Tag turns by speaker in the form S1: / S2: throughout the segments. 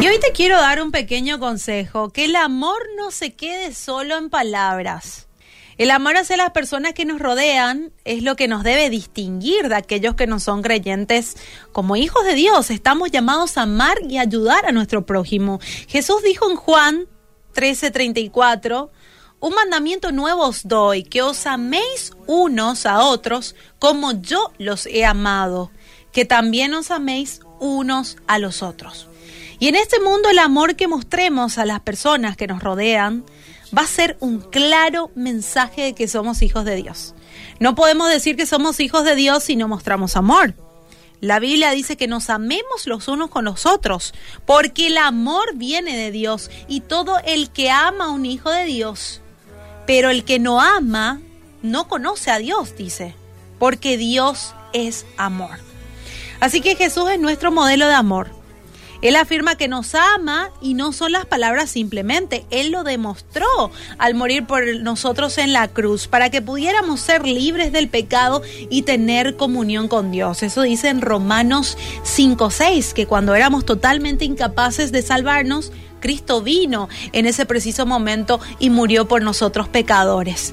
S1: Y hoy te quiero dar un pequeño consejo, que el amor no se quede solo en palabras. El amor hacia las personas que nos rodean es lo que nos debe distinguir de aquellos que no son creyentes. Como hijos de Dios, estamos llamados a amar y ayudar a nuestro prójimo. Jesús dijo en Juan 13:34, un mandamiento nuevo os doy, que os améis unos a otros como yo los he amado, que también os améis unos a los otros. Y en este mundo el amor que mostremos a las personas que nos rodean va a ser un claro mensaje de que somos hijos de Dios. No podemos decir que somos hijos de Dios si no mostramos amor. La Biblia dice que nos amemos los unos con los otros, porque el amor viene de Dios y todo el que ama a un hijo de Dios, pero el que no ama no conoce a Dios, dice, porque Dios es amor. Así que Jesús es nuestro modelo de amor. Él afirma que nos ama y no son las palabras simplemente. Él lo demostró al morir por nosotros en la cruz para que pudiéramos ser libres del pecado y tener comunión con Dios. Eso dice en Romanos 5:6, que cuando éramos totalmente incapaces de salvarnos, Cristo vino en ese preciso momento y murió por nosotros pecadores.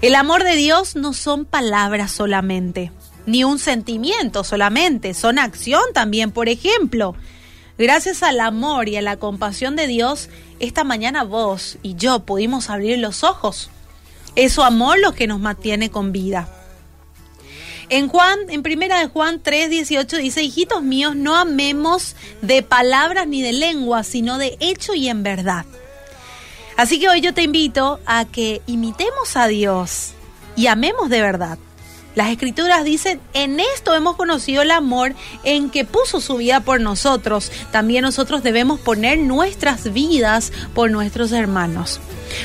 S1: El amor de Dios no son palabras solamente, ni un sentimiento solamente, son acción también, por ejemplo. Gracias al amor y a la compasión de Dios, esta mañana vos y yo pudimos abrir los ojos. Es su amor lo que nos mantiene con vida. En Juan, en primera de Juan 3, 18 dice, hijitos míos, no amemos de palabras ni de lengua, sino de hecho y en verdad. Así que hoy yo te invito a que imitemos a Dios y amemos de verdad. Las escrituras dicen, en esto hemos conocido el amor en que puso su vida por nosotros. También nosotros debemos poner nuestras vidas por nuestros hermanos.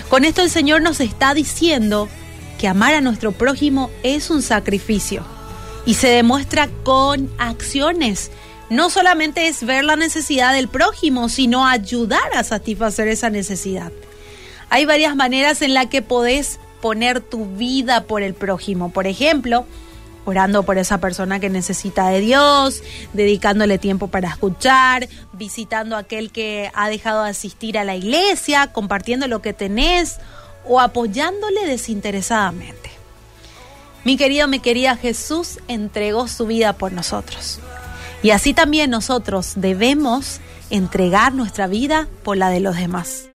S1: Con esto el Señor nos está diciendo que amar a nuestro prójimo es un sacrificio y se demuestra con acciones. No solamente es ver la necesidad del prójimo, sino ayudar a satisfacer esa necesidad. Hay varias maneras en las que podés poner tu vida por el prójimo. Por ejemplo, orando por esa persona que necesita de Dios, dedicándole tiempo para escuchar, visitando a aquel que ha dejado de asistir a la iglesia, compartiendo lo que tenés o apoyándole desinteresadamente. Mi querido, mi querida Jesús entregó su vida por nosotros. Y así también nosotros debemos entregar nuestra vida por la de los demás.